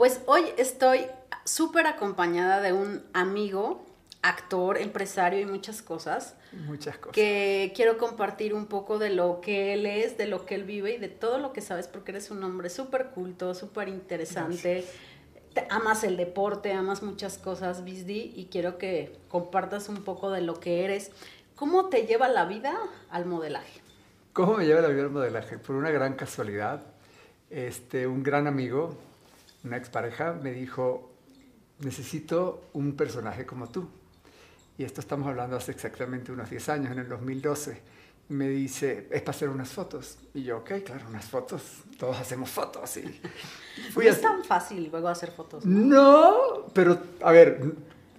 Pues hoy estoy súper acompañada de un amigo, actor, empresario y muchas cosas. Muchas cosas. Que quiero compartir un poco de lo que él es, de lo que él vive y de todo lo que sabes, porque eres un hombre súper culto, súper interesante. Amas el deporte, amas muchas cosas, Bisdi, y quiero que compartas un poco de lo que eres. ¿Cómo te lleva la vida al modelaje? ¿Cómo me lleva la vida al modelaje? Por una gran casualidad, este, un gran amigo, una expareja, me dijo, necesito un personaje como tú. Y esto estamos hablando hace exactamente unos 10 años, en el 2012. Me dice, es para hacer unas fotos. Y yo, ok, claro, unas fotos. Todos hacemos fotos. Y fui no es tan fácil luego hacer fotos. ¿no? pero a ver,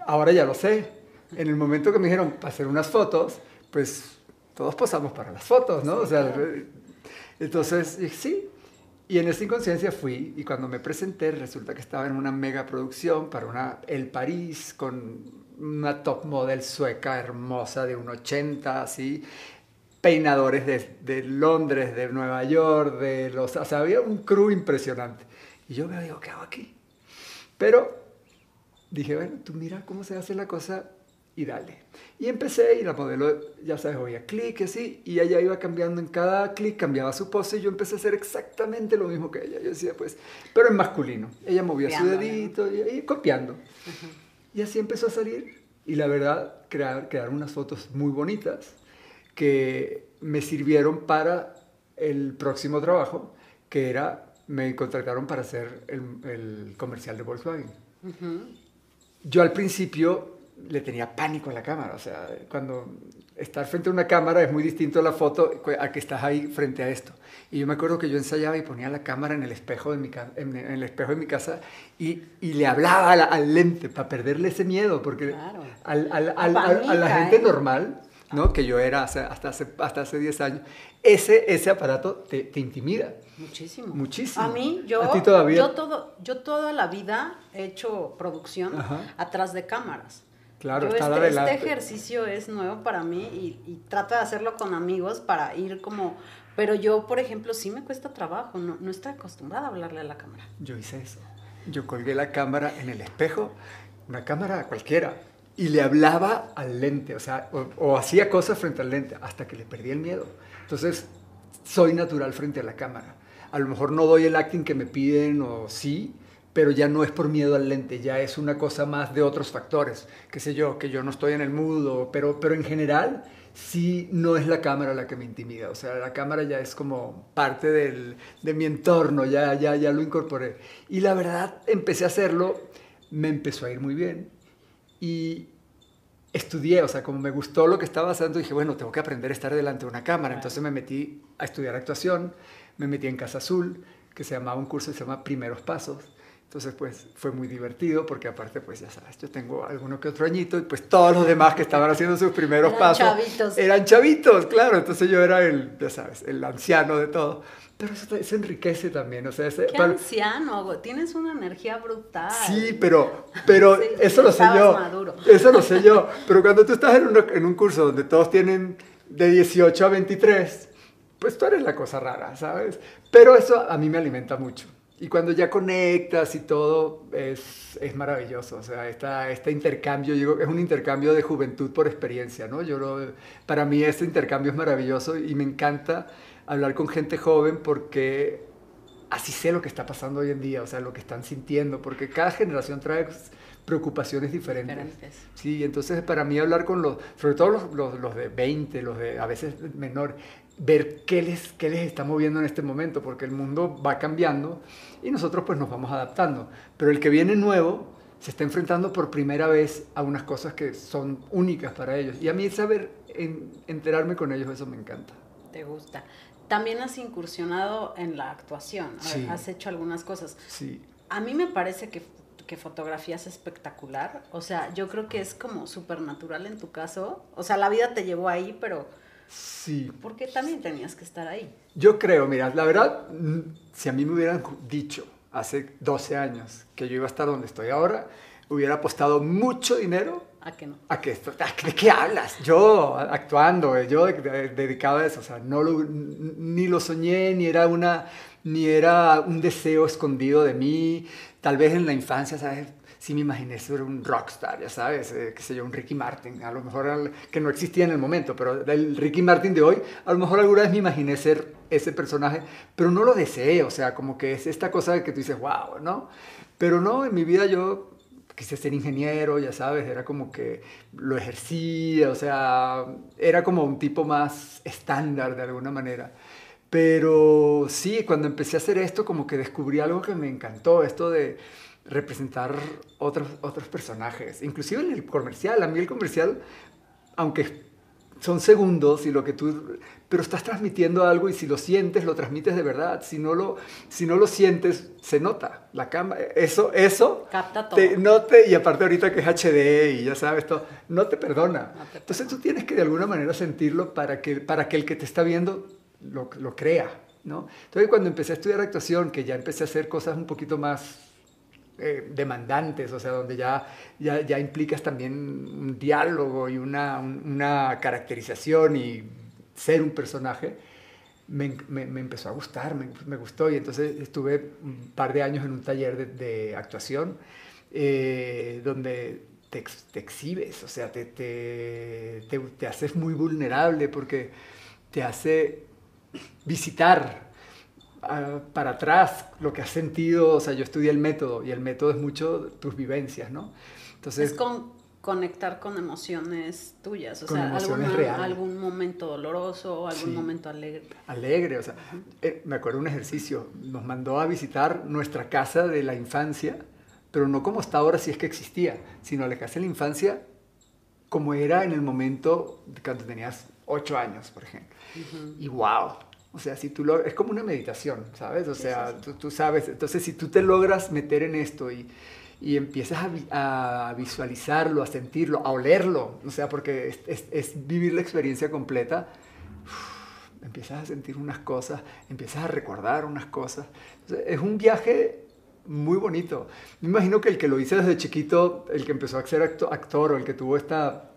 ahora ya lo sé. En el momento que me dijeron para hacer unas fotos, pues todos posamos para las fotos, ¿no? o sea, entonces, sí. Y en esa inconsciencia fui y cuando me presenté resulta que estaba en una mega producción para una El París con una top model sueca hermosa de un 80, así, peinadores de, de, Londres, de Nueva York, de los... O sea, había un crew impresionante. Y yo me digo, ¿qué hago aquí? Pero dije, bueno, tú mira cómo se hace la cosa y dale. Y empecé y la modelo, ya sabes, oía clic así, y ella iba cambiando en cada clic, cambiaba su pose y yo empecé a hacer exactamente lo mismo que ella. Yo decía, pues, pero en masculino. Ella movía su dedito y, copiando. Y así empezó a salir. Y la verdad, crear, crear unas fotos muy bonitas que me sirvieron para el próximo trabajo, que era, me contrataron para hacer el, el comercial de Volkswagen. Yo al principio le tenía pánico a la cámara. O sea, cuando estar frente a una cámara es muy distinto a la foto a que estás ahí frente a esto. Y yo me acuerdo que yo ensayaba y ponía la cámara en el espejo de mi, en, el espejo de mi casa y, y le hablaba al, lente para perderle ese miedo, porque al, al, a la gente ¿eh? normal, ¿no? que yo era hasta hace, hasta hace 10 años, ese, ese aparato te, te intimida. Muchísimo. Muchísimo. A mí, yo, todavía? yo, todo, yo toda la vida he hecho producción atrás de cámaras. Claro, este, este, ejercicio es nuevo para mí y, trato de hacerlo con amigos para ir como... Pero yo, por ejemplo, sí me cuesta trabajo, no, no estoy acostumbrada a hablarle a la cámara. Yo hice eso. Yo colgué la cámara en el espejo, una cámara cualquiera, y le hablaba al lente, o sea, o, hacía cosas frente al lente, hasta que le perdí el miedo. Entonces, soy natural frente a la cámara. A lo mejor no doy el acting que me piden o sí, pero ya no es por miedo al lente, ya es una cosa más de otros factores, qué sé yo, que yo no estoy en el mudo, pero, pero en general sí no es la cámara la que me intimida, o sea, la cámara ya es como parte del, de mi entorno, ya, ya, ya lo incorporé. Y la verdad, empecé a hacerlo, me empezó a ir muy bien y estudié, o sea, como me gustó lo que estaba haciendo, dije, bueno, tengo que aprender a estar delante de una cámara, entonces me metí a estudiar actuación, me metí en Casa Azul, que se llamaba un curso que se llama Primeros Pasos, entonces, pues fue muy divertido porque aparte, pues ya sabes, yo tengo alguno que otro añito y pues todos los demás que estaban haciendo sus primeros eran pasos chavitos. eran chavitos, claro. Entonces yo era el, ya sabes, el anciano de todo. Pero eso, enriquece también, o sea, ese, Qué anciano, tienes una energía brutal. Sí, pero, pero eso lo sé yo. Maduro. Eso lo sé yo. Pero cuando tú estás en un, en un curso donde todos tienen de 18 a 23, pues tú eres la cosa rara, ¿sabes? Pero eso a mí me alimenta mucho. Y cuando ya conectas y todo, es, es maravilloso. O sea, esta, este intercambio, digo, es un intercambio de juventud por experiencia, ¿no? Yo para mí este intercambio es maravilloso y me encanta hablar con gente joven porque así sé lo que está pasando hoy en día, o sea, lo que están sintiendo, porque cada generación trae preocupaciones diferentes. diferentes. Sí, entonces para mí hablar con los, sobre todo los, los, los de 20, los de a veces menor, ver qué les, qué les está moviendo en este momento, porque el mundo va cambiando y nosotros pues nos vamos adaptando. Pero el que viene nuevo se está enfrentando por primera vez a unas cosas que son únicas para ellos. Y a mí saber enterarme con ellos, eso me encanta. Te gusta. También has incursionado en la actuación, sí. has hecho algunas cosas. Sí. A mí me parece que, que fotografías espectacular, o sea, yo creo que es como súper natural en tu caso, o sea, la vida te llevó ahí, pero Sí. Porque también tenías que estar ahí. Yo creo, mira, la verdad, si a mí me hubieran dicho hace 12 años que yo iba a estar donde estoy ahora, hubiera apostado mucho dinero ¿A qué no? ¿A qué, esto- a- ¿De qué hablas? Yo actuando, eh, yo de- de- dedicado a eso, o sea, no lo- ni lo soñé, ni era, una, ni era un deseo escondido de mí. Tal vez en la infancia, ¿sabes? Sí me imaginé ser un rockstar, ya sabes, eh, qué sé yo, un Ricky Martin, a lo mejor al- que no existía en el momento, pero el Ricky Martin de hoy, a lo mejor alguna vez me imaginé ser ese personaje, pero no lo deseé, o sea, como que es esta cosa de que tú dices, wow, ¿no? Pero no, en mi vida yo quise ser ingeniero, ya sabes, era como que lo ejercía, o sea, era como un tipo más estándar de alguna manera. Pero sí, cuando empecé a hacer esto, como que descubrí algo que me encantó, esto de representar otros, otros personajes, inclusive en el comercial, a mí el comercial, aunque son segundos y lo que tú pero estás transmitiendo algo y si lo sientes lo transmites de verdad. Si no lo si no lo sientes se nota la cámara eso eso Capta todo. te, no te y aparte ahorita que es HD y ya sabes todo no te perdona. No te entonces tú tienes que de alguna manera sentirlo para que para que el que te está viendo lo, lo crea no entonces cuando empecé a estudiar actuación que ya empecé a hacer cosas un poquito más eh, demandantes, o sea, donde ya, ya, ya implicas también un diálogo y una, un- una caracterización y ser un personaje, me, me- empezó a gustar, me, me gustó. Y entonces estuve un par de años en un taller de, de actuación eh, donde te, te exhibes, o sea, te, te, te, haces muy vulnerable porque te hace visitar para atrás lo que has sentido, o sea, yo estudié el método y el método es mucho tus vivencias, ¿no? Entonces, es con conectar con emociones tuyas, o Con sea, emociones alguna- reales. algún momento doloroso, algún Sí. momento alegre. alegre, o sea, eh, me acuerdo un ejercicio, nos mandó a visitar nuestra casa de la infancia, pero no como está ahora si es que existía, sino la casa de la infancia como era en el momento cuando tenías ocho años, por ejemplo. Y wow, o sea, si tú lo, es como una meditación, ¿sabes? O sea. Tú, tú sabes, entonces si tú te logras meter en esto y, y empiezas a, vi- a visualizarlo, a sentirlo, a olerlo, o sea, porque es, es- es vivir la experiencia completa, uf, empiezas a sentir unas cosas, empiezas a recordar unas cosas. Entonces, es un viaje muy bonito. Me imagino que el que lo hice desde chiquito, el que empezó a ser acto- actor o el que tuvo esta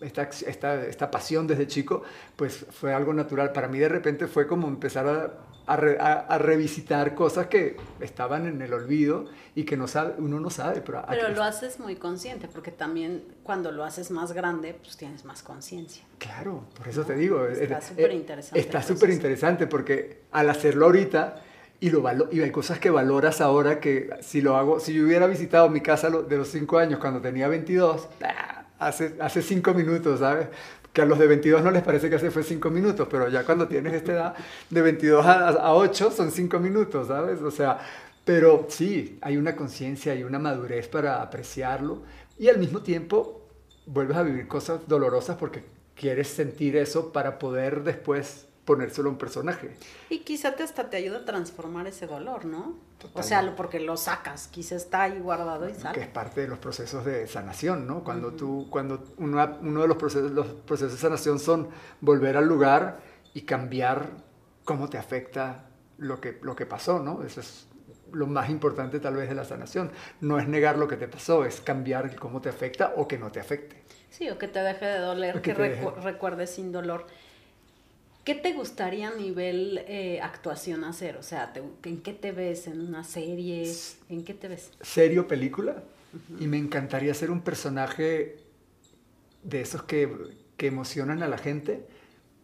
esta, esta, esta pasión desde chico, pues fue algo natural. Para mí de repente fue como empezar a, a, re- a- a revisitar cosas que estaban en el olvido y que no sabe, uno no sabe. Pero, Pero lo haces muy consciente, porque también cuando lo haces más grande, pues tienes más conciencia. Claro, por eso te digo. Está eh, súper eh, interesante Está súper interesante porque al hacerlo ahorita y, lo valo- y hay cosas que valoras ahora que si lo hago, si yo hubiera visitado mi casa de los 5 años cuando tenía 22, ah, hace, hace 5 minutos, ¿sabes? Que a los de 22 no les parece que hace fue 5 minutos, pero ya cuando tienes esta edad de 22 a, a 8 son 5 minutos, ¿sabes? O sea, pero sí, hay una conciencia y una madurez para apreciarlo y al mismo tiempo vuelves a vivir cosas dolorosas porque quieres sentir eso para poder después ponérselo a un personaje. Y quizá te hasta te ayuda a transformar ese dolor, ¿no? O Totalmente. sea, lo- porque lo sacas, quizá está ahí guardado y que sale. es parte de los procesos de sanación, ¿no? Cuando tú, cuando uno, uno de los procesos, los procesos de sanación son volver al lugar y cambiar cómo te afecta lo que, lo que pasó, ¿no? Eso es lo más importante tal vez de la sanación. No es negar lo que te pasó, es cambiar cómo te afecta o que no te afecte. Sí, o que te deje de doler, O que que, recu- deje. recuerdes sin dolor. ¿Qué te gustaría a nivel eh, actuación hacer? O sea, te- ¿en qué te ves? ¿En una serie? ¿En qué te ves? serio película y me encantaría ser un personaje de esos que, que emocionan a la gente.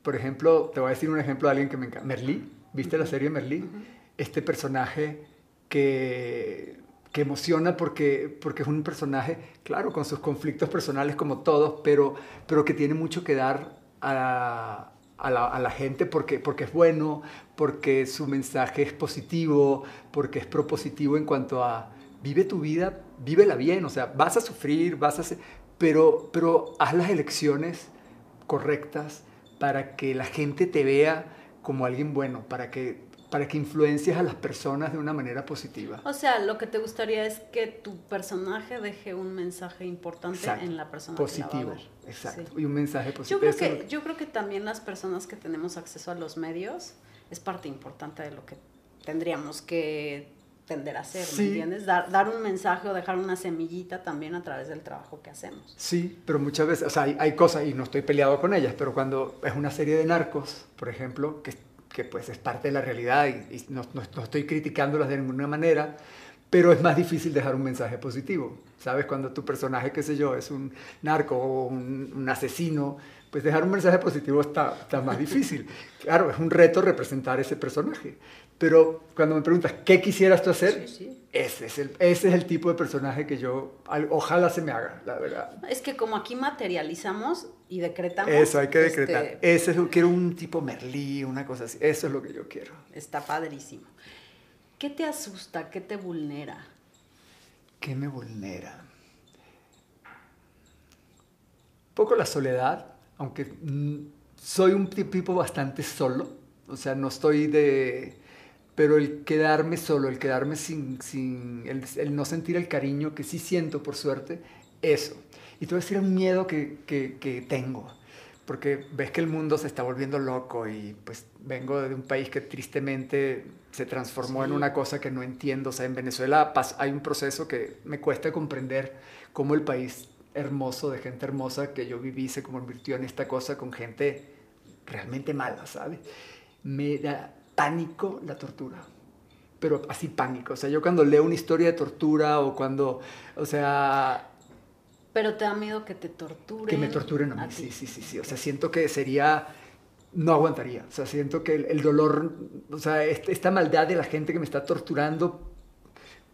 Por ejemplo, te voy a decir un ejemplo de alguien que me encanta. Merlí, ¿viste la serie Merlí? Este personaje que, que emociona porque, porque es un personaje, claro, con sus conflictos personales como todos, pero, pero que tiene mucho que dar a, a la, gente porque, porque es bueno, porque su mensaje es positivo, porque es propositivo en cuanto a vive tu vida, vívela bien, o sea, vas a sufrir, vas a hacer, pero, pero haz las elecciones correctas para que la gente te vea como alguien bueno, para que, para que influencies a las personas de una manera positiva. O sea, lo que te gustaría es que tu personaje deje un mensaje importante Exacto. en la persona que la Positivo, va a ver. exacto. Sí. Y un mensaje Yo positivo. creo, que, yo creo que también las personas que tenemos acceso a los medios es parte importante de lo que tendríamos que tender a hacer, Sí. ¿me entiendes? Dar, dar un mensaje o dejar una semillita también a través del trabajo que hacemos. Sí, pero muchas veces, o sea, hay, hay cosas, y no estoy peleado con ellas, pero cuando es una serie de narcos, por ejemplo, que, que pues es parte de la realidad y, y no, no- no estoy criticándolas de ninguna manera, pero es más difícil dejar un mensaje positivo. ¿Sabes? Cuando tu personaje, qué sé yo, es un narco o un, un asesino, pues dejar un mensaje positivo está, está más difícil. Claro, es un reto representar ese personaje. Pero cuando me preguntas, ¿qué quisieras tú hacer? Sí, sí. Ese, es el, ese es el tipo de personaje que yo, al- ojalá se me haga, la verdad. Es que como aquí materializamos y decretamos. Eso, hay que este, decretar. Ese es, quiero un tipo Merlí, una cosa así. Eso es lo que yo quiero. está padrísimo. ¿Qué te asusta? ¿Qué te vulnera? ¿Qué me vulnera? Un poco la soledad, aunque mm, soy un ti- tipo bastante solo. O sea, no estoy de... Pero el quedarme solo, el quedarme sin... sin el, el no sentir el cariño que sí siento, por suerte, eso. Y te voy a decir un miedo que, que, que tengo. Porque ves que el mundo se está volviendo loco y pues vengo de un país que tristemente se transformó en Sí. una cosa que no entiendo. O sea, en Venezuela hay un proceso que me cuesta comprender cómo el país hermoso, de gente hermosa que yo viví, se convirtió en esta cosa con gente realmente mala, ¿sabes? Me da pánico la tortura. Pero así pánico. O sea, yo cuando leo una historia de tortura o cuando, o sea, Pero te da miedo que te torturen. que me torturen a mí. sí, sí, sí, sí. O sea, siento que sería, no aguantaría. O sea, siento que el, el dolor, o sea, est- esta maldad de la gente que me está torturando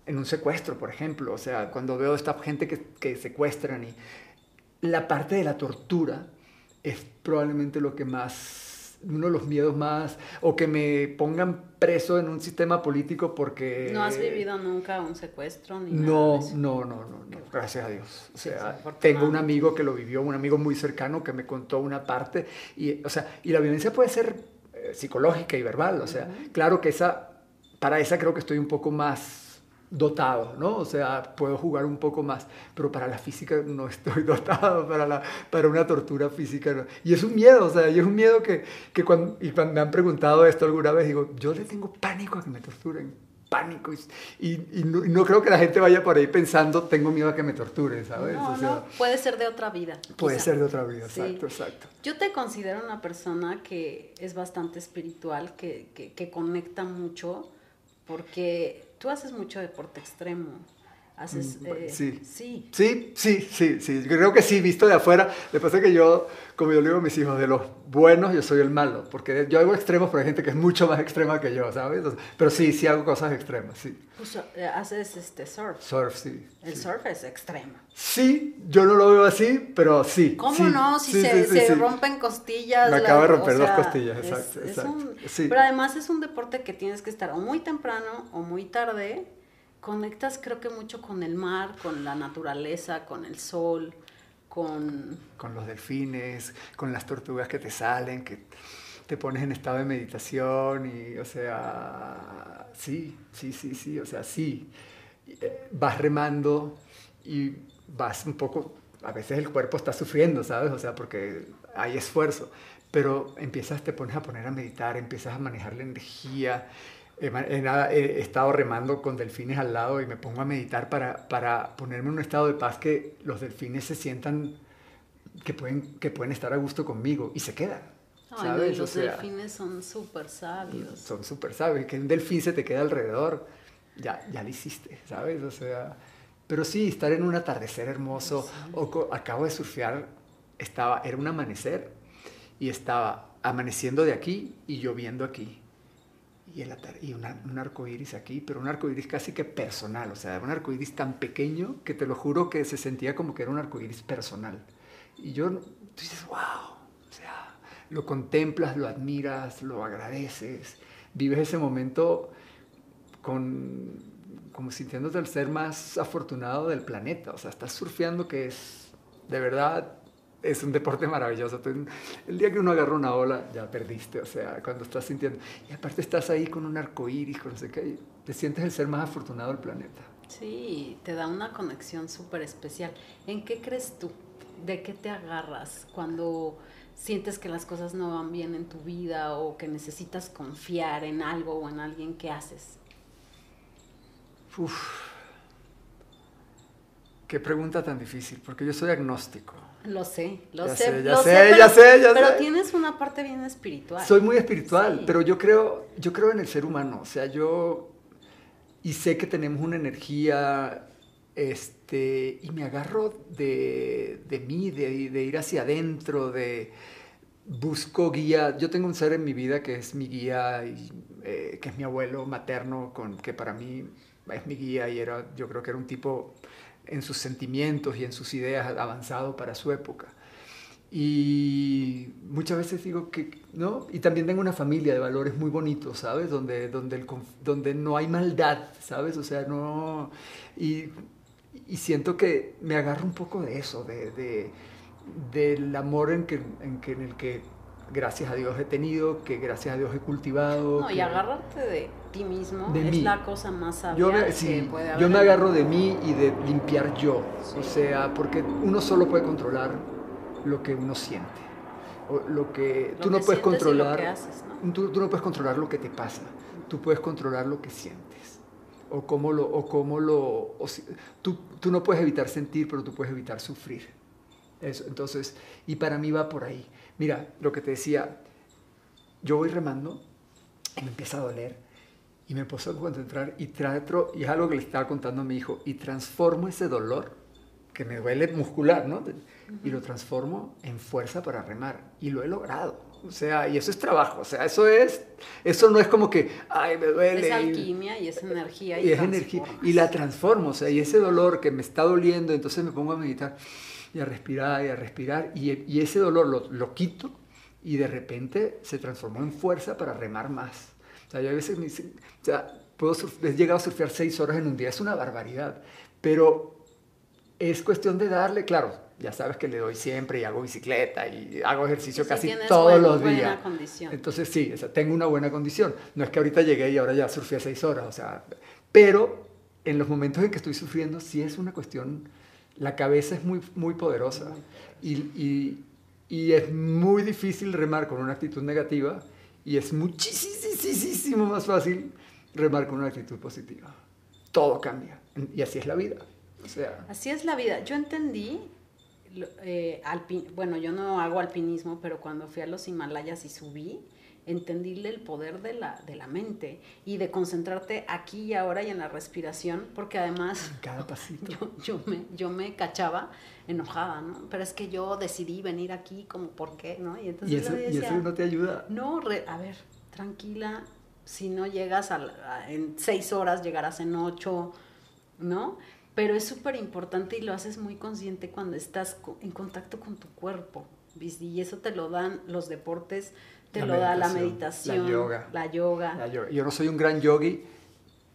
en un secuestro, por ejemplo. O sea, cuando veo esta gente que, que secuestran y la parte de la tortura es probablemente lo que más, uno de los miedos más, o que me pongan preso en un sistema político porque... ¿No has vivido nunca un secuestro ni No, no, no, no, no, gracias a Dios. O sea, sí, tengo un amigo que lo vivió, un amigo muy cercano que me contó una parte y, o sea, y la violencia puede ser eh, psicológica y verbal, o sea, claro que esa, para esa creo que estoy un poco más dotado, ¿no? O sea, puedo jugar un poco más, pero para la física no estoy dotado, para, la, para una tortura física no. Y es un miedo, o sea, y es un miedo que, que cuando, y cuando me han preguntado esto alguna vez, digo, yo le tengo pánico a que me torturen, pánico, y, y- no, y no creo que la gente vaya por ahí pensando, tengo miedo a que me torturen, ¿sabes? No, o sea, no, puede ser de otra vida. puede quizá. ser de otra vida, Sí. exacto, exacto. Yo te considero una persona que es bastante espiritual, que, que, que conecta mucho, porque tú haces mucho deporte extremo. Haces. Mm, eh, sí. Sí. Sí, sí, sí, sí. Yo creo que sí, visto de afuera. Lo que pasa es que yo, como yo le digo a mis hijos, de los buenos yo soy el malo. Porque yo hago extremos, pero hay gente que es mucho más extrema que yo, ¿sabes? Entonces, pero sí, sí hago cosas extremas, sí. Pues, eh, haces este surf. Surf, sí. El sí. surf es extremo. Sí, yo no lo veo así, pero sí. ¿Cómo sí, no? Si sí, se, se rompen costillas. Me la- acabo de o romper dos sea, costillas, es- exacto, es un-. Pero además es un deporte que tienes que estar o muy temprano o muy tarde. Conectas creo que mucho con el mar, con la naturaleza, con el sol, con... Con los delfines, con las tortugas que te salen, que te pones en estado de meditación y, o sea, sí, sí, sí, sí, o sea, sí. Eh, Vas remando y vas un poco, a veces el cuerpo está sufriendo, ¿sabes? O sea, porque hay esfuerzo, pero empiezas, te pones a poner a meditar, empiezas a manejar la energía. He, ma- he estado remando con delfines al lado y me pongo a meditar para, para ponerme en un estado de paz que los delfines se sientan que pueden, que pueden estar a gusto conmigo y se quedan. Ay, ¿sabes? no, O los sea, delfines son súper sabios. son súper sabios. Que un delfín se te queda alrededor, ya, ya lo hiciste, ¿sabes? O sea, pero sí, estar en un atardecer hermoso. O co- acabo de surfear, estaba, era un amanecer y estaba amaneciendo de aquí y lloviendo aquí. Y, el y un arco iris aquí, pero un arco iris casi que personal, o sea, un arco iris tan pequeño que te lo juro que se sentía como que era un arco iris personal. Y yo, tú dices, wow, o sea, lo contemplas, lo admiras, lo agradeces, vives ese momento con, como sintiéndote el ser más afortunado del planeta, o sea, estás surfeando que es, de verdad, es un deporte maravilloso. El día que uno agarra una ola, ya perdiste, o sea, cuando estás sintiendo, y aparte estás ahí con un arco iris, con no sé qué, y te sientes el ser más afortunado del planeta. Sí, te da una conexión súper especial. ¿En qué crees tú? ¿De qué te agarras cuando sientes que las cosas no van bien en tu vida o que necesitas confiar en algo o en alguien que haces? Uf. Qué pregunta tan difícil, porque yo soy agnóstico. Lo sé, lo Ya sé, sé, ya lo sé, pero, ya sé, ya pero sé. tienes una parte bien espiritual. Soy muy espiritual, Sí. pero yo creo, yo creo en el ser humano. O sea, yo y sé que tenemos una energía, este, y me agarro de, de mí, de, de ir hacia adentro, de busco guía. Yo tengo un ser en mi vida que es mi guía, y, eh, que es mi abuelo materno, con, que para mí es mi guía y era, yo creo que era un tipo en sus sentimientos y en sus ideas avanzado para su época. Y muchas veces digo que, ¿no? Y también tengo una familia de valores muy bonitos, ¿sabes? Donde, donde, el, donde no hay maldad, ¿sabes? O sea, no... Y, y siento que me agarro un poco de eso, de, de- del amor en, que, en, que, en el que gracias a Dios he tenido, que gracias a Dios he cultivado. No, y que- agarrarte de ti mismo De es mí. la cosa más sabia yo me, que sí, puede haber. yo me agarro de mí y de limpiar yo. O Sí. sea, porque uno solo puede controlar lo que uno siente. O lo que Lo tú no que puedes y lo controlar. haces, ¿no? tú, tú no puedes controlar lo que te pasa. Tú puedes controlar lo que sientes. O cómo lo. O cómo lo o si- tú, tú no puedes evitar sentir, pero tú puedes evitar sufrir. Eso, entonces, y para mí va por ahí. Mira, lo que te decía, yo voy remando y me empieza a doler y me a concentrar y trato, y es algo que le estaba contando a mi hijo, y transformo ese dolor que me duele muscular, ¿no? Y lo transformo en fuerza para remar y lo he logrado. O sea, y eso es trabajo, o sea, eso es, eso no es como que, ay, me duele. Es alquimia y es energía y, y es energía y la transformo, o sea, y ese dolor que me está doliendo, entonces me pongo a meditar y a respirar y a respirar y, y ese dolor lo, lo quito y de repente se transformó en fuerza para remar más. O sea, yo a veces me dicen, o sea, puedo he llegado a surfear seis horas en un día, es una barbaridad, pero es cuestión de darle, claro, ya sabes que le doy siempre y hago bicicleta y hago ejercicio Sí, casi todos los buena días. condición. Entonces sí, o sea, tengo una buena condición. No es que ahorita llegué y ahora ya surfé seis horas, o sea, pero en los momentos en que estoy sufriendo sí es una cuestión, la cabeza es muy, muy poderosa y, y- y es muy difícil remar con una actitud negativa y es muchísimo más fácil remar con una actitud positiva. Todo cambia y así es la vida. O sea, Así es la vida. Yo entendí, eh, alpi- bueno, yo no hago alpinismo, pero cuando fui a los Himalayas y subí, entendíle el poder de la, de la mente y de concentrarte aquí y ahora y en la respiración, porque además cada pasito. yo, yo, me, yo me cachaba enojada, ¿no? Pero es que yo decidí venir aquí, como, ¿por qué? ¿no? Y entonces Y eso, y no te ayuda. no, re- a ver, tranquila, si no llegas a, la- a- en seis horas, llegarás en ocho, ¿no? Pero es súper importante y lo haces muy consciente cuando estás en contacto con tu cuerpo, y eso te lo dan los deportes, te La lo da la meditación, la yoga. la yoga. La yoga. Yo no soy un gran yogi,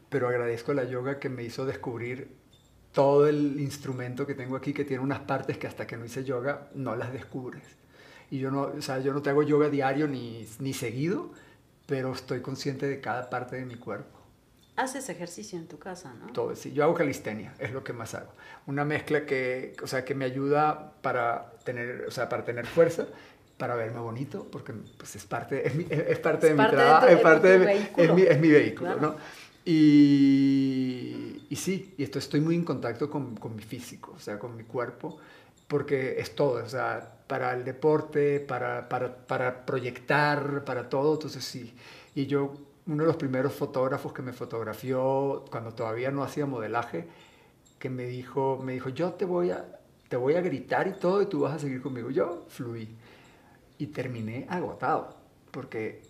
pero agradezco la yoga que me hizo descubrir todo el instrumento que tengo aquí, que tiene unas partes que hasta que no hice yoga no las descubres. Y yo no, o sea, yo no te hago yoga diario ni, ni seguido, pero estoy consciente de cada parte de mi cuerpo. Haces ejercicio en tu casa, ¿no? Todo, sí. Yo hago calistenia, es lo que más hago. Una mezcla que, o sea, que me ayuda para tener, o sea, para tener fuerza, para verme bonito, porque pues, es parte, es, mi- es- parte Es de parte mi trabajo, es parte de es mi, es mi vehículo, Claro. ¿no? Y, y sí, y esto, estoy muy en contacto con, con mi físico, o sea, con mi cuerpo, porque es todo, o sea, para el deporte, para, para, para proyectar, para todo, entonces sí. Y yo, uno de los primeros fotógrafos que me fotografió cuando todavía no hacía modelaje, que me dijo, me dijo, yo te voy a, te voy a gritar y todo y tú vas a seguir conmigo. Yo fluí y terminé agotado, porque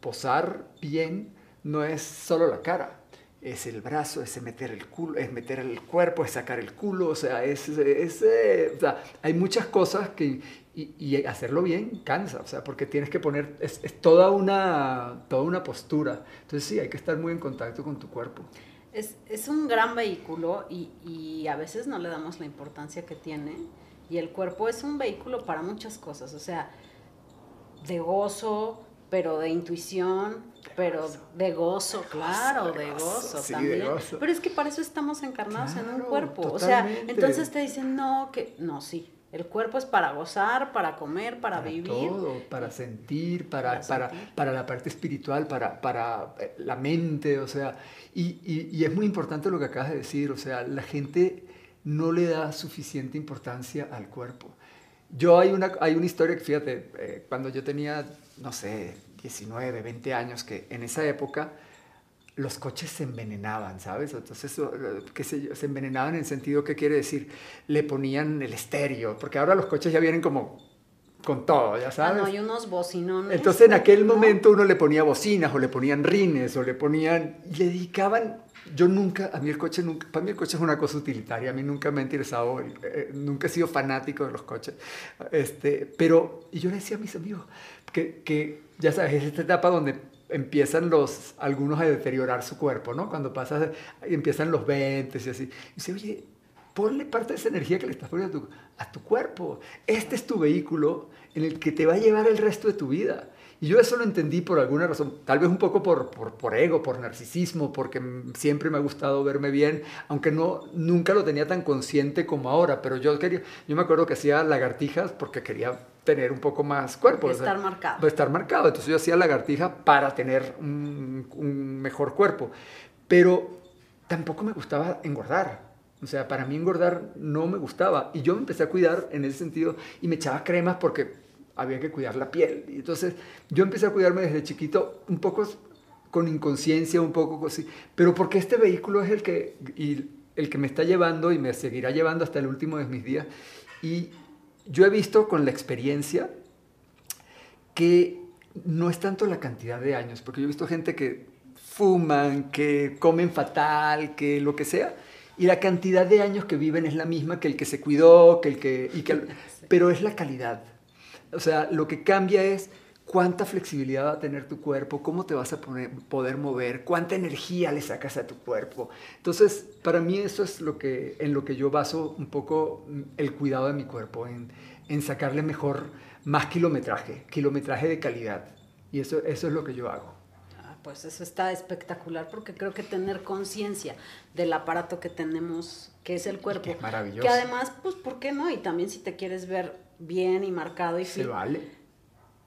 posar bien no es solo la cara, es el brazo, es meter el culo, es meter el cuerpo, es sacar el culo, o sea, es, es, eh, o sea, hay muchas cosas que, y, y hacerlo bien cansa, o sea, porque tienes que poner, es, es toda, una, toda una postura, entonces sí, hay que estar muy en contacto con tu cuerpo. Es, es un gran vehículo y, y a veces no le damos la importancia que tiene. Y el cuerpo es un vehículo para muchas cosas, o sea, de gozo, pero de intuición, pero de gozo, claro, de gozo, de también. gozo. Pero es que para eso estamos encarnados en un cuerpo. O sea, entonces te dicen, no, que no, sí. El cuerpo es para gozar, para comer, para, para vivir. Todo, para sentir, para, Para para, sentir. para la parte espiritual, para, para eh, la mente, o sea, y, y- y es muy importante lo que acabas de decir, o sea, la gente no le da suficiente importancia al cuerpo. Yo hay una, hay una historia que, fíjate, eh, cuando yo tenía, no sé, 19, 20 años, que en esa época los coches se envenenaban, ¿sabes? Entonces, eh, qué sé yo, se envenenaban en el sentido, ¿qué quiere decir? Le ponían el estéreo, porque ahora los coches ya vienen como con todo, ya Ah, sabes. no, hay unos bocinones. Entonces en aquel ¿no? momento uno le ponía bocinas o le ponían rines o le ponían y le dedicaban yo nunca a mí el coche nunca para mí el coche es una cosa utilitaria a mí nunca me ha interesado eh, nunca he sido fanático de los coches este pero y yo le decía a mis amigos que, que ya sabes es esta etapa donde empiezan los algunos a deteriorar su cuerpo no cuando pasas empiezan los 20 y así y dice oye ponle parte de esa energía que le estás poniendo a tu, a tu cuerpo. Este es tu vehículo en el que te va a llevar el resto de tu vida. Y yo eso lo entendí por alguna razón, tal vez un poco por, por, por ego, por narcisismo, porque siempre me ha gustado verme bien, aunque no, nunca lo tenía tan consciente como ahora, pero yo quería, yo me acuerdo que hacía lagartijas porque quería tener un poco más cuerpo. Estar o sea, marcado. estar marcado. Entonces yo hacía lagartija para tener un, un mejor cuerpo. Pero tampoco me gustaba engordar. O sea, para mí engordar no me gustaba. Y yo me empecé a cuidar en ese sentido y me echaba cremas porque había que cuidar la piel. Y entonces yo empecé a cuidarme desde chiquito un poco con inconsciencia, un poco así. Pero porque este vehículo es el que, y el que me está llevando y me seguirá llevando hasta el último de mis días. Y yo he visto con la experiencia que no es tanto la cantidad de años, porque yo he visto gente que fuman, que comen fatal, que lo que sea, y la cantidad de años que viven es la misma que el que se cuidó, que el que, y que pero es la calidad. O sea, lo que cambia es cuánta flexibilidad va a tener tu cuerpo, cómo te vas a poner- poder mover, cuánta energía le sacas a tu cuerpo. Entonces, para mí eso es lo que, en lo que yo baso un poco el cuidado de mi cuerpo, en, en sacarle mejor, más kilometraje, kilometraje de calidad. Y eso, eso es lo que yo hago. Pues eso está espectacular porque creo que tener conciencia del aparato que tenemos, que es el cuerpo, que es maravilloso. que además, pues, ¿por qué no? Y también si te quieres ver bien y marcado y Se fit, vale.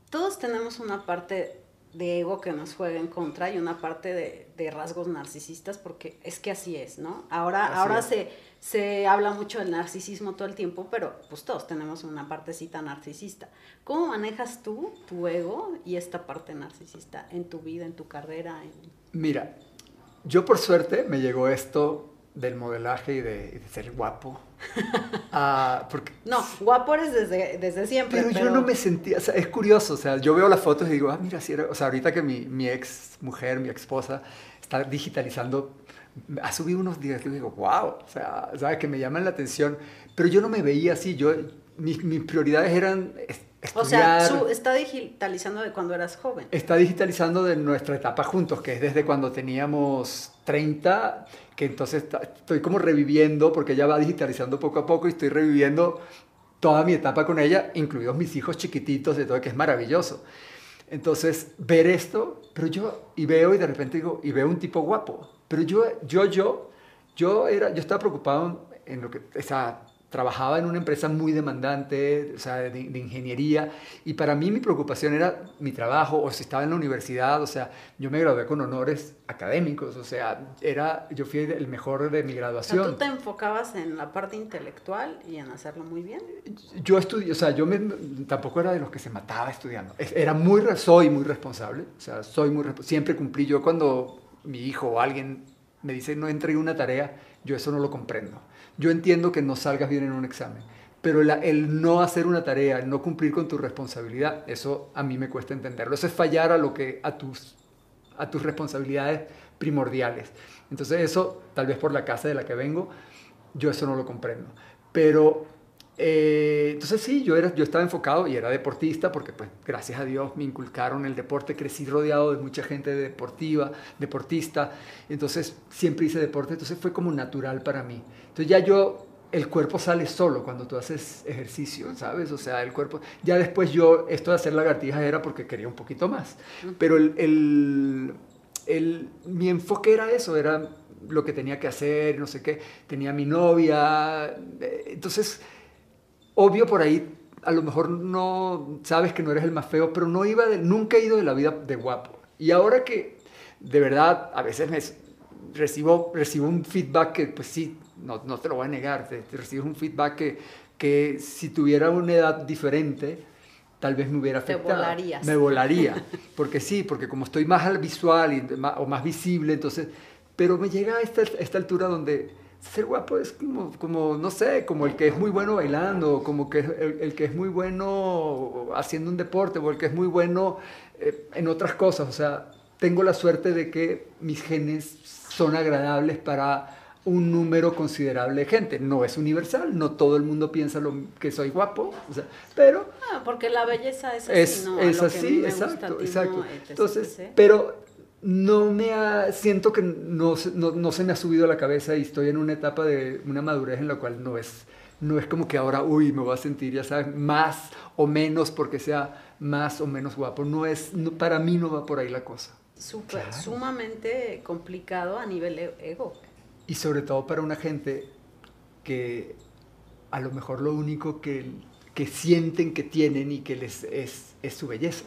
todos tenemos una parte de ego que nos juega en contra y una parte de, de rasgos narcisistas porque es que así es, ¿no? Ahora, Así ahora es. se, se habla mucho del narcisismo todo el tiempo, pero pues todos tenemos una partecita narcisista. ¿Cómo manejas tú tu ego y esta parte narcisista en tu vida, en tu carrera? en- Mira, yo por suerte me llegó esto del modelaje y de, y de ser guapo. Ah, porque No, guapo eres desde, desde siempre. Pero, yo no me sentía, o sea, es curioso, o sea, yo veo las fotos y digo, ah, mira, si era, o sea, ahorita que mi, mi ex mujer, mi ex esposa, está digitalizando, ha subido unos días, yo digo, wow, o sea, ¿sabes? Que me llaman la atención, pero yo no me veía así, yo, mis, mis prioridades eran es- O sea, estudiar, su- está digitalizando de cuando eras joven. está digitalizando de nuestra etapa juntos, que es desde cuando teníamos 30, que entonces estoy como reviviendo, porque ella va digitalizando poco a poco y estoy reviviendo toda mi etapa con ella, incluidos mis hijos chiquititos, de todo, que es maravilloso. Entonces, ver esto, pero yo, y veo y de repente digo, y veo un tipo guapo, pero yo, yo, yo, yo, era, yo estaba preocupado en lo que, o sea, trabajaba en una empresa muy demandante, o sea, de, de ingeniería, y para mí mi preocupación era mi trabajo, o si estaba en la universidad, o sea, yo me gradué con honores académicos, o sea, era, yo fui el mejor de mi O sea, graduación. tú te enfocabas en la parte intelectual y en hacerlo muy bien. Yo estudié, o sea, yo me, tampoco era de los que se mataba estudiando. Es- Era muy, soy muy responsable, o sea, soy muy, siempre cumplí. Yo cuando mi hijo o alguien me dice no entregué una tarea, yo eso no lo comprendo. Yo entiendo que no salgas bien en un examen, pero el no hacer una tarea, el no cumplir con tu responsabilidad, eso a mí me cuesta entenderlo. Eso es fallar a lo que a tus a tus responsabilidades primordiales. Entonces eso, tal vez por la casa de la que vengo, yo eso no lo comprendo. Pero, eh, entonces sí, yo, era, yo estaba enfocado y era deportista porque, pues, gracias a Dios me inculcaron el deporte, crecí rodeado de mucha gente deportiva, deportista, entonces siempre hice deporte, entonces fue como natural para mí. Entonces ya yo, el cuerpo sale solo cuando tú haces ejercicio, ¿sabes? O sea, el cuerpo, ya después yo, esto de hacer lagartijas era porque quería un poquito más, pero el, el, el- mi enfoque era eso, era lo que tenía que hacer, no sé qué, tenía mi novia, eh, entonces obvio por ahí, a lo mejor no sabes que no eres el más feo, pero no iba de, nunca he ido de la vida de guapo. Y ahora que de verdad a veces me recibo, recibo un feedback que pues sí, no, no te lo voy a negar, te, recibes un feedback que, que si tuviera una edad diferente, tal vez me hubiera afectado. Te volarías. Me volaría, porque sí, porque como estoy más al visual y o más visible, entonces, pero me llega a esta, esta altura donde ser guapo es como, como, no sé, como el que es muy bueno bailando, como que el, el que es muy bueno haciendo un deporte, o el que es muy bueno eh, en otras cosas. O sea, tengo la suerte de que mis genes son agradables para un número considerable de gente. No es universal, no todo el mundo piensa lo, que soy guapo, o sea, pero... Ah, porque la belleza es así, es, ¿no? Es así, exacto, exacto. Entonces, pero no me ha, siento que no, no, no, se me ha subido a la cabeza y estoy en una etapa de una madurez en la cual no es, no es como que ahora, uy, me voy a sentir, ya sabes, más o menos porque sea más o menos guapo. No es, para mí no va por ahí la cosa. Super, Sumamente complicado a nivel e-, ego. Y sobre todo para una gente que a lo mejor lo único que, que sienten que tienen y que les es, es su belleza.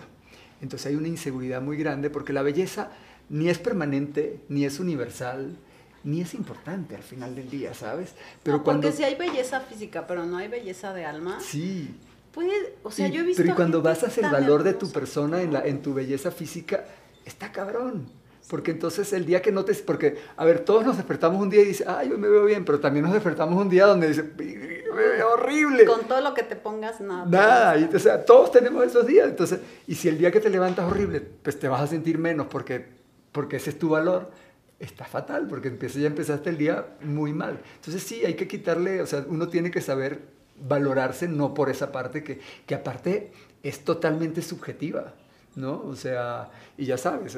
Entonces hay una inseguridad muy grande porque la belleza ni es permanente, ni es universal, ni es importante al final del día, ¿sabes? Pero no, cuando... Porque si hay belleza física, pero no hay belleza de alma. Sí. Puede, o sea, yo he visto Pero cuando basas el valor de tu persona en, la, en tu belleza física, está cabrón. Porque entonces el día que notes, porque, a ver, todos nos despertamos un día y dices, ay, yo me veo bien, pero también nos despertamos un día donde dice, me veo horrible. Con todo lo que te pongas, nada. Nada, y, o sea, todos tenemos esos días. Entonces, y si el día que te levantas horrible, pues te vas a sentir menos porque, porque ese es tu valor, está fatal, porque empieza, ya empezaste el día muy mal. Entonces sí, hay que quitarle, o sea, uno tiene que saber valorarse, no por esa parte que, que aparte es totalmente subjetiva. ¿no? O sea, y ya sabes,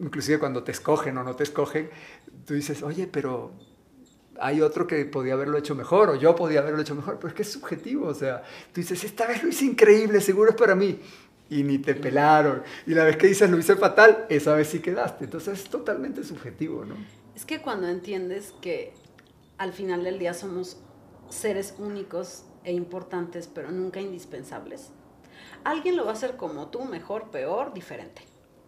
inclusive cuando te escogen o no te escogen, tú dices, oye, pero hay otro que podía haberlo hecho mejor o yo podía haberlo hecho mejor, pero es que es subjetivo, o sea, tú dices, esta vez lo hice increíble, seguro es para mí, y ni te pelaron, y la vez que dices lo hice fatal, esa vez sí quedaste, entonces es totalmente subjetivo, ¿no? Es que cuando entiendes que al final del día somos seres únicos e importantes, pero nunca indispensables, alguien lo va a hacer como tú, mejor, peor, diferente.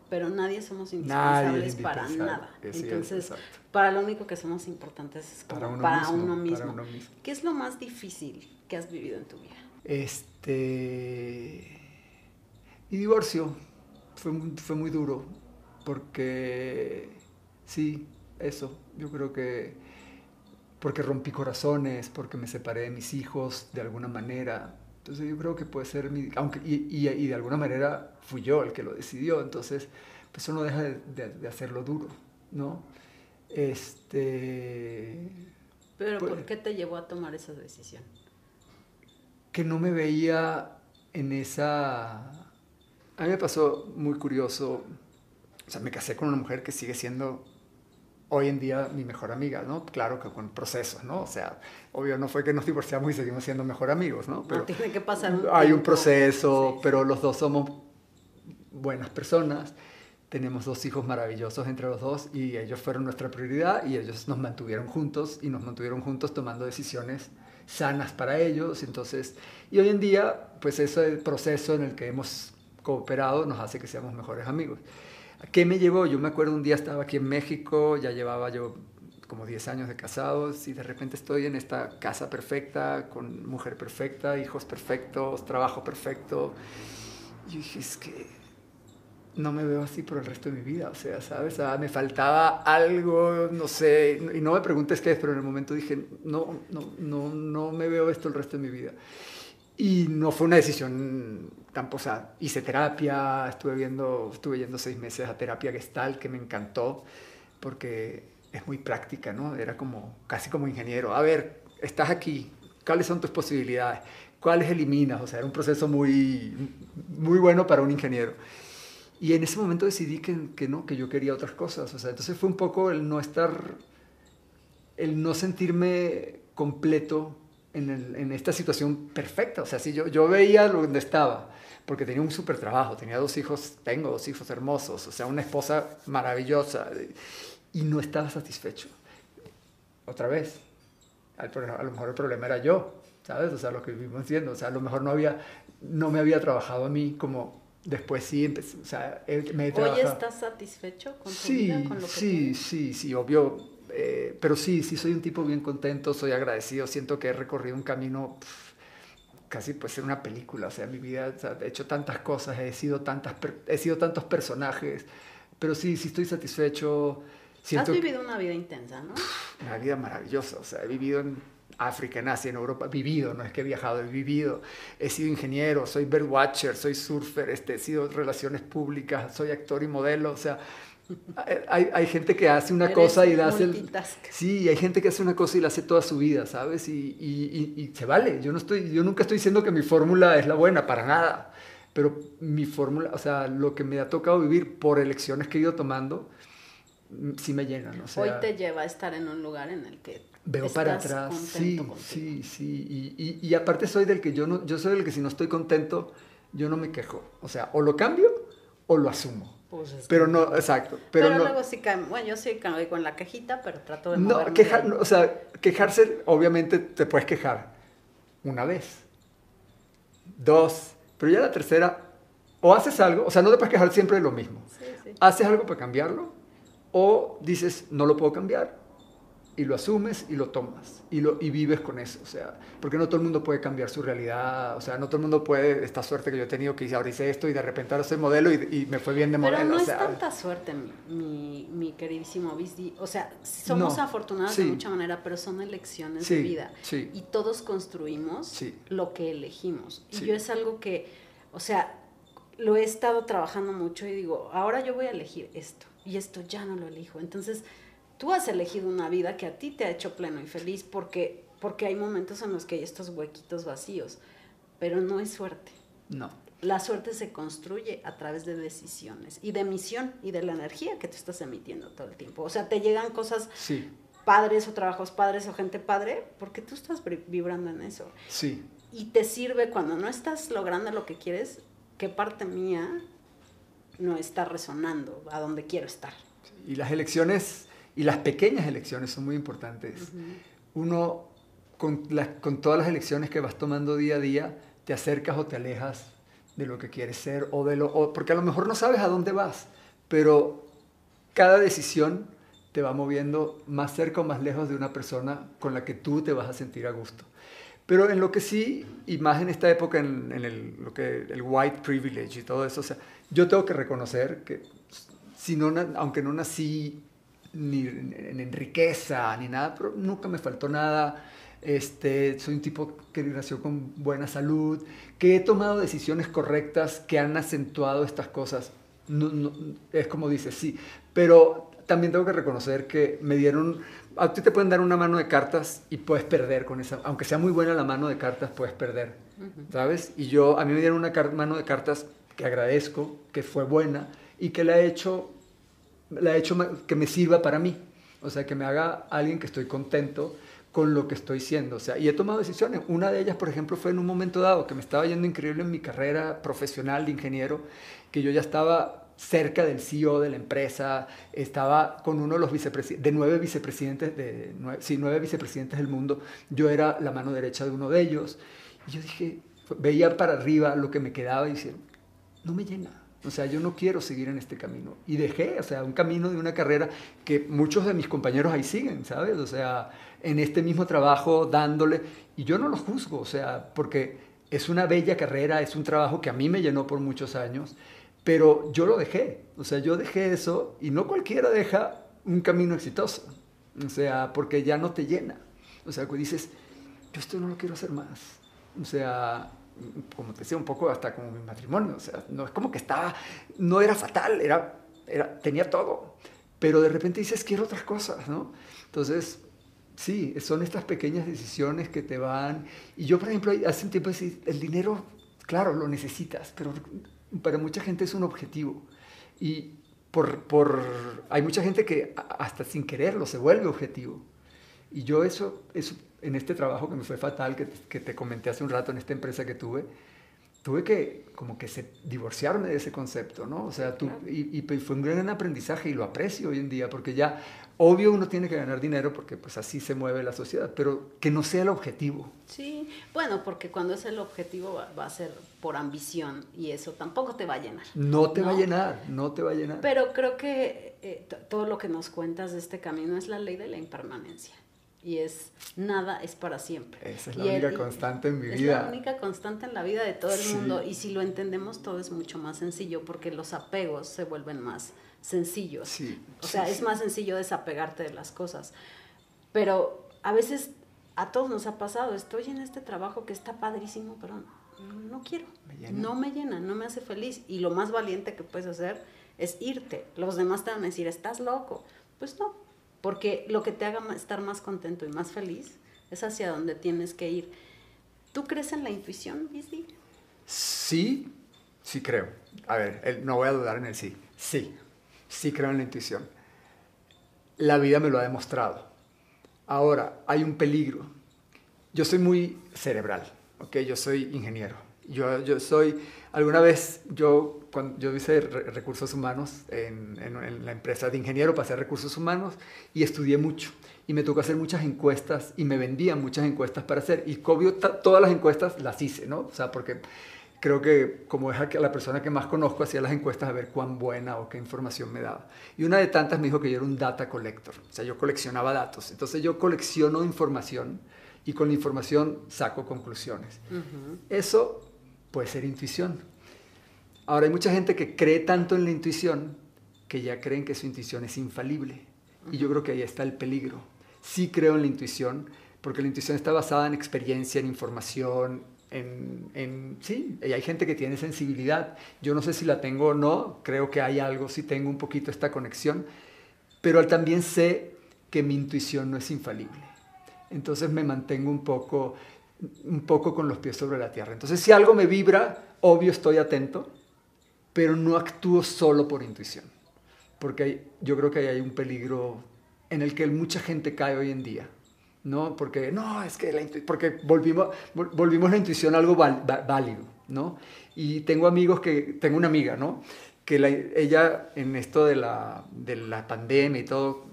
Pero nadie somos indispensables para nada. Entonces, para lo único que somos importantes es para, uno, mismo, ¿Qué es lo más difícil que has vivido en tu vida? Este. Mi divorcio fue, fue muy duro. Porque. Sí, eso. Yo creo que. Porque rompí corazones, porque me separé de mis hijos de alguna manera entonces yo creo que puede ser mi, aunque, y, y, de alguna manera fui yo el que lo decidió, entonces pues eso no deja de, de, hacerlo duro, ¿no? Este... Pero pues ¿por qué te llevó a tomar esa decisión? Que no me veía en esa... A mí me pasó muy curioso, o sea, me casé con una mujer que sigue siendo hoy en día mi mejor amiga, ¿no? Claro que con procesos, ¿no? O sea, obvio no fue que nos divorciamos y seguimos siendo mejor amigos, ¿no? Pero tiene que pasar un Hay un proceso, pero los dos somos buenas personas. Tenemos dos hijos maravillosos entre los dos y ellos fueron nuestra prioridad y ellos nos mantuvieron juntos y nos mantuvieron juntos tomando decisiones sanas para ellos. Entonces, y hoy en día, pues ese proceso en el que hemos cooperado nos hace que seamos mejores amigos. ¿Qué me llevó? Yo me acuerdo un día estaba aquí en México, ya llevaba yo como 10 años de casados y de repente estoy en esta casa perfecta, con mujer perfecta, hijos perfectos, trabajo perfecto. Y dije, es que no me veo así por el resto de mi vida, o sea, ¿sabes? Me faltaba algo, no sé, y no me preguntes qué es, pero en el momento dije, no, no, no, no me veo esto el resto de mi vida. Y no fue una decisión tan posada. Hice terapia, estuve, viendo, estuve yendo seis meses a terapia gestal, que me encantó, porque es muy práctica, ¿no? Era como, casi como ingeniero. A ver, estás aquí, ¿cuáles son tus posibilidades? ¿Cuáles eliminas? O sea, era un proceso muy, muy bueno para un ingeniero. Y en ese momento decidí que, que no, que yo quería otras cosas. O sea, entonces fue un poco el no estar, el no sentirme completo en, esta situación perfecta. O sea, si yo, yo veía donde estaba, porque tenía un súper trabajo, tenía dos hijos, tengo dos hijos hermosos, o sea, una esposa maravillosa, y no estaba satisfecho. Otra vez, a lo mejor el problema era yo. ¿sabes? O sea, lo que vivimos viendo, o sea, a lo mejor no había, no me había trabajado a mí como después sí, empecé, o sea, me he Hoy estás satisfecho con tu sí, vida, con lo que Sí, tienes? sí, sí, obvio, eh, pero sí, sí soy un tipo bien contento, soy agradecido, siento que he recorrido un camino pff, casi puede ser una película, o sea, mi vida, o sea, he hecho tantas cosas, he sido, tantas, he sido tantos personajes, pero sí, sí estoy satisfecho. Has que- vivido una vida intensa, ¿no? una vida maravillosa, o sea, he vivido en África, en Asia, en Europa, vivido, no es que he viajado, he vivido, he sido ingeniero, soy birdwatcher, soy surfer, este, he sido relaciones públicas, soy actor y modelo, o sea, hay, hay gente que hace una Eres cosa y la hace... el-. Sí, hay gente que hace una cosa y la hace toda su vida, ¿sabes? Y, y- y- y se vale, yo, no estoy, yo nunca estoy diciendo que mi fórmula es la buena, para nada, pero mi fórmula, o sea, lo que me ha tocado vivir por elecciones que he ido tomando, mm, sí me llenan, o sea... Hoy te lleva a estar en un lugar en el que Veo para atrás, sí, contigo. sí, sí. Y, y- y aparte soy del que yo no, yo soy del que si no estoy contento, yo no me quejo. O sea, o lo cambio o lo asumo. Pues es Pero que- no, exacto. Pero, Pero, no, luego sí bueno, yo sí caigo con la quejita, pero trato de no, quejar, no, o sea, quejarse, obviamente te puedes quejar una vez, dos, pero ya la tercera, o haces algo, o sea, no te puedes quejar siempre de lo mismo. Sí, sí. haces algo para cambiarlo o dices no lo puedo cambiar y lo asumes y lo tomas y, lo, y vives con eso, o sea, porque no todo el mundo puede cambiar su realidad, o sea, no todo el mundo puede, esta suerte que yo he tenido que ahora hice esto y de repente ahora soy modelo y, y me fue bien de Pero modelo, no o es sea, tanta suerte, mi, mi, mi queridísimo Bisdi. O sea, somos No, afortunados de sí. mucha manera, pero son elecciones Sí, de vida. sí. Y todos construimos lo que elegimos. Y yo es algo que, o sea, lo he estado trabajando mucho y digo, ahora yo voy a elegir esto y esto ya no lo elijo. Entonces, tú has elegido una vida que a ti te ha hecho pleno y feliz porque, porque hay momentos en los que hay estos huequitos vacíos, pero no es suerte. no, La suerte se construye a través de decisiones y de misión y de la energía que tú estás emitiendo todo el tiempo. O sea, te llegan cosas sí, padres o trabajos padres o gente padre porque tú estás vibr- vibrando en eso. sí, Y te sirve cuando no estás logrando lo que quieres, qué parte mía no está resonando a donde quiero estar. y las elecciones y las pequeñas elecciones son muy importantes. Uno, con, las- con todas las elecciones que vas tomando día a día, te acercas o te alejas de lo que quieres ser, o de lo, o- porque a lo mejor no sabes a dónde vas, pero cada decisión te va moviendo más cerca o más lejos de una persona con la que tú te vas a sentir a gusto. Pero en lo que sí, y más en esta época, en, en el, lo que, el white privilege y todo eso, o sea, yo tengo que reconocer que si no, aunque no nací ni en, en riqueza ni nada, pero nunca me faltó nada. Este, soy un tipo que nació con buena salud, que he tomado decisiones correctas que han acentuado estas cosas. No, no, es como dices, sí, pero también tengo que reconocer que me dieron, a ti te pueden dar una mano de cartas y puedes perder con esa, aunque sea muy buena la mano de cartas, puedes perder, ¿sabes? Y yo, a mí me dieron una mano de cartas que agradezco, que fue buena y que la he hecho la he hecho que me sirva para mí. O sea, que me haga alguien que estoy contento con lo que estoy siendo. O sea, y he tomado decisiones. Una de ellas, por ejemplo, fue en un momento dado que me estaba yendo increíble en mi carrera profesional de ingeniero, que yo ya estaba cerca del CEO de la empresa, estaba con uno de los vicepresidentes, de nueve vicepresidentes, de nueve vicepresidentes del mundo, yo era la mano derecha de uno de ellos, y yo dije, veía para arriba lo que me quedaba y decía, no me llena. O sea, yo no quiero seguir en este camino. Y dejé, o sea, un camino de una carrera que muchos de mis compañeros ahí siguen, ¿sabes? O sea, en este mismo trabajo, dándole. Y yo no lo juzgo, o sea, porque es una bella carrera, es un trabajo que a mí me llenó por muchos años, pero yo lo dejé. O sea, yo dejé eso y no cualquiera deja un camino exitoso. O sea, porque ya no te llena. O sea, que dices, yo esto no lo quiero hacer más. O sea, como te decía, un poco hasta como mi matrimonio. O sea, no es como que estaba, no era fatal, era, era, tenía todo. Pero de repente dices, quiero otras cosas, ¿no? Entonces, sí, son estas pequeñas decisiones que te van. Y yo, por ejemplo, hace un tiempo decía, el dinero, claro, lo necesitas, pero para mucha gente es un objetivo. Y por, por, hay mucha gente que hasta sin quererlo se vuelve objetivo. Y yo eso, eso en este trabajo que me fue fatal, que, que, te comenté hace un rato en esta empresa que tuve, tuve que como que se divorciarme de ese concepto, ¿no? O sea, tú, y, y, fue un gran aprendizaje y lo aprecio hoy en día, porque ya, obvio uno tiene que ganar dinero porque pues así se mueve la sociedad, pero que no sea el objetivo. Sí, Bueno, porque cuando es el objetivo va, va a ser por ambición y eso tampoco te va a llenar. No te va a llenar, no te va a llenar. Pero creo que eh, todo lo que nos cuentas de este camino es la ley de la impermanencia. Y es, nada es para siempre. Esa es la única constante en mi vida. Es la única constante en la vida de todo el mundo. Y si lo entendemos, todo es mucho más sencillo porque los apegos se vuelven más sencillos. Sí, o sea, es más sencillo desapegarte de las cosas. Pero a veces a todos nos ha pasado, estoy en este trabajo que está padrísimo, pero no, quiero, no me llena, no me hace feliz. Y lo más valiente que puedes hacer es irte. Los demás te van a decir, estás loco. Pues no, porque lo que te haga estar más contento y más feliz es hacia donde tienes que ir. ¿Tú crees en la intuición, Bizzy? Sí, sí creo. A ver, no voy a dudar en el sí. Sí, sí creo en la intuición. La vida me lo ha demostrado. Ahora, hay un peligro. Yo soy muy cerebral, ¿ok? Yo soy ingeniero. Yo, yo soy, alguna vez, yo, cuando yo hice recursos humanos en, en, la empresa de ingeniero, pasé a recursos humanos y estudié mucho. Y me tocó hacer muchas encuestas y me vendían muchas encuestas para hacer. Y obvio, todas las encuestas las hice, ¿no? O sea, porque creo que como es la persona que más conozco, hacía las encuestas a ver cuán buena o qué información me daba. Y una de tantas me dijo que yo era un data collector, o sea, yo coleccionaba datos. Entonces yo colecciono información y con la información saco conclusiones. Eso puede ser intuición. Ahora hay mucha gente que cree tanto en la intuición que ya creen que su intuición es infalible. Y yo creo que ahí está el peligro. Sí creo en la intuición, porque la intuición está basada en experiencia, en información, en, sí, y hay gente que tiene sensibilidad. Yo no sé si la tengo o no, creo que hay algo, si tengo un poquito esta conexión, pero también sé que mi intuición no es infalible. Entonces me mantengo un poco, un poco con los pies sobre la tierra. Entonces si algo me vibra, obvio estoy atento, pero no actúo solo por intuición, porque yo creo que hay un peligro en el que mucha gente cae hoy en día ¿no? Porque, no, es que la porque volvimos, volvimos la intuición algo válido, ¿no? Y tengo amigos que, tengo una amiga, ¿no? Que ella en esto de la, de la pandemia y todo,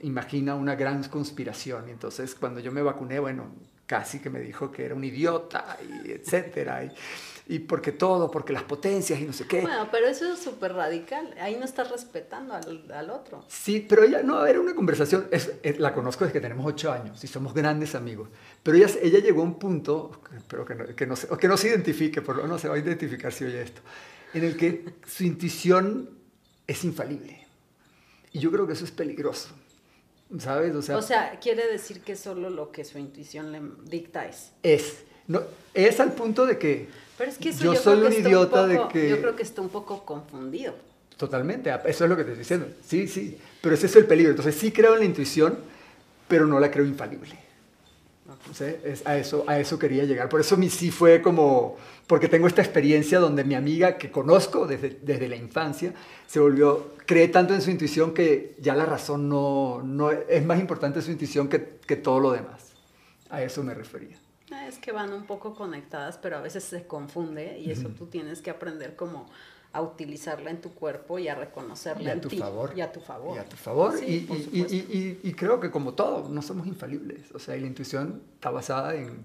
imagina una gran conspiración. Y entonces cuando yo me vacuné, bueno, casi que me dijo que era un idiota, y etcétera. Y, y porque todo, porque las potencias y no sé qué. Bueno, pero eso es súper radical. Ahí no estás respetando al, al, otro. Sí, pero ella, no, era una conversación, es, la conozco desde que tenemos ocho años y somos grandes amigos. Pero ella, ella llegó a un punto, pero que no, que no, se, que no se identifique, por lo menos se va a identificar si oye esto, en el que su intuición es infalible. Y yo creo que eso es peligroso. ¿Sabes? O sea, o sea, quiere decir que solo lo que su intuición le dicta es. Es. No, es al punto de que pero es que eso yo, soy un idiota de que... Yo creo que está un poco confundido. Totalmente, eso es lo que te estoy diciendo. Sí, sí, pero ese es el peligro. Entonces sí creo en la intuición, pero no la creo infalible. Entonces, a, eso, a eso quería llegar. Por eso mi sí fue como, porque tengo esta experiencia donde mi amiga que conozco desde, desde la infancia se volvió, cree tanto en su intuición que ya la razón no, no es más importante su intuición que, que todo lo demás. A eso me refería. Es que van un poco conectadas, pero a veces se confunde y eso tú tienes que aprender como a utilizarla en tu cuerpo y a reconocerla en tu ti. Favor. Y a tu favor. Y a tu favor. y, y, y, creo que como todo, no somos infalibles. O sea, la intuición está basada en,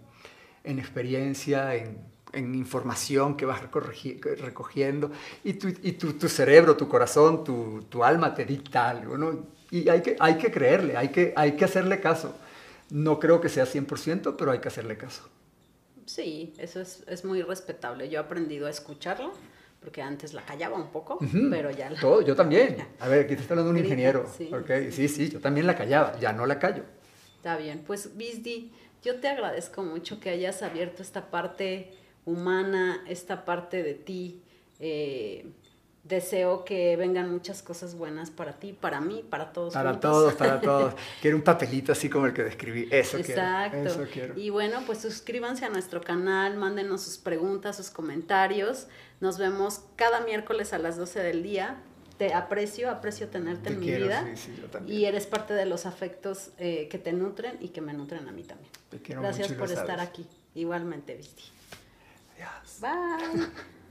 en experiencia, en, en, información que vas recogiendo. Y, tu, y tu, tu, cerebro, tu corazón, tu, tu, alma te dicta algo. ¿no? Y hay que, hay que creerle, hay que, hay que hacerle caso. No creo que sea 100%, pero hay que hacerle caso. Sí, eso es, es muy respetable. Yo he aprendido a escucharla, porque antes la callaba un poco, pero ya la... Todo, yo también. A ver, aquí te está hablando de un ingeniero. Sí. sí, sí, yo también la callaba, ya no la callo. Está bien, pues Bisdi, yo te agradezco mucho que hayas abierto esta parte humana, esta parte de ti, eh, deseo que vengan muchas cosas buenas para ti, para mí, para todos. Para todos, para todos. Quiero un papelito así como el que describí. Eso Exacto. quiero. Eso quiero. Y bueno, pues suscríbanse a nuestro canal, mándenos sus preguntas, sus comentarios. Nos vemos cada miércoles a las 12 del día. Te aprecio, aprecio tenerte en mi vida. Sí, yo también. Y eres parte de los afectos eh, que te nutren y que me nutren a mí también. Te quiero Gracias mucho por estar aquí. Igualmente, Visti. Adiós. Bye.